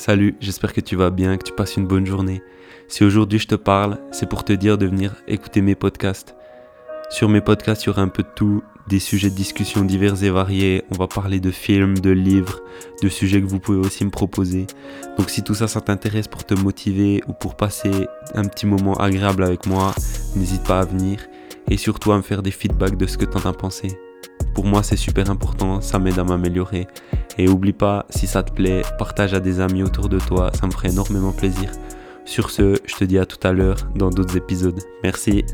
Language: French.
Salut, j'espère que tu vas bien, que tu passes une bonne journée. Si aujourd'hui je te parle, c'est pour te dire de venir écouter mes podcasts. Sur mes podcasts, il y aura un peu de tout, des sujets de discussion divers et variés. On va parler de films, de livres, de sujets que vous pouvez aussi me proposer. Donc si tout ça, ça t'intéresse pour te motiver ou pour passer un petit moment agréable avec moi, n'hésite pas à venir et surtout à me faire des feedbacks de ce que tu en as pensé. Pour moi, c'est super important, ça m'aide à m'améliorer. Et oublie pas, si ça te plaît, partage à des amis autour de toi, ça me ferait énormément plaisir. Sur ce, je te dis à tout à l'heure dans d'autres épisodes. Merci.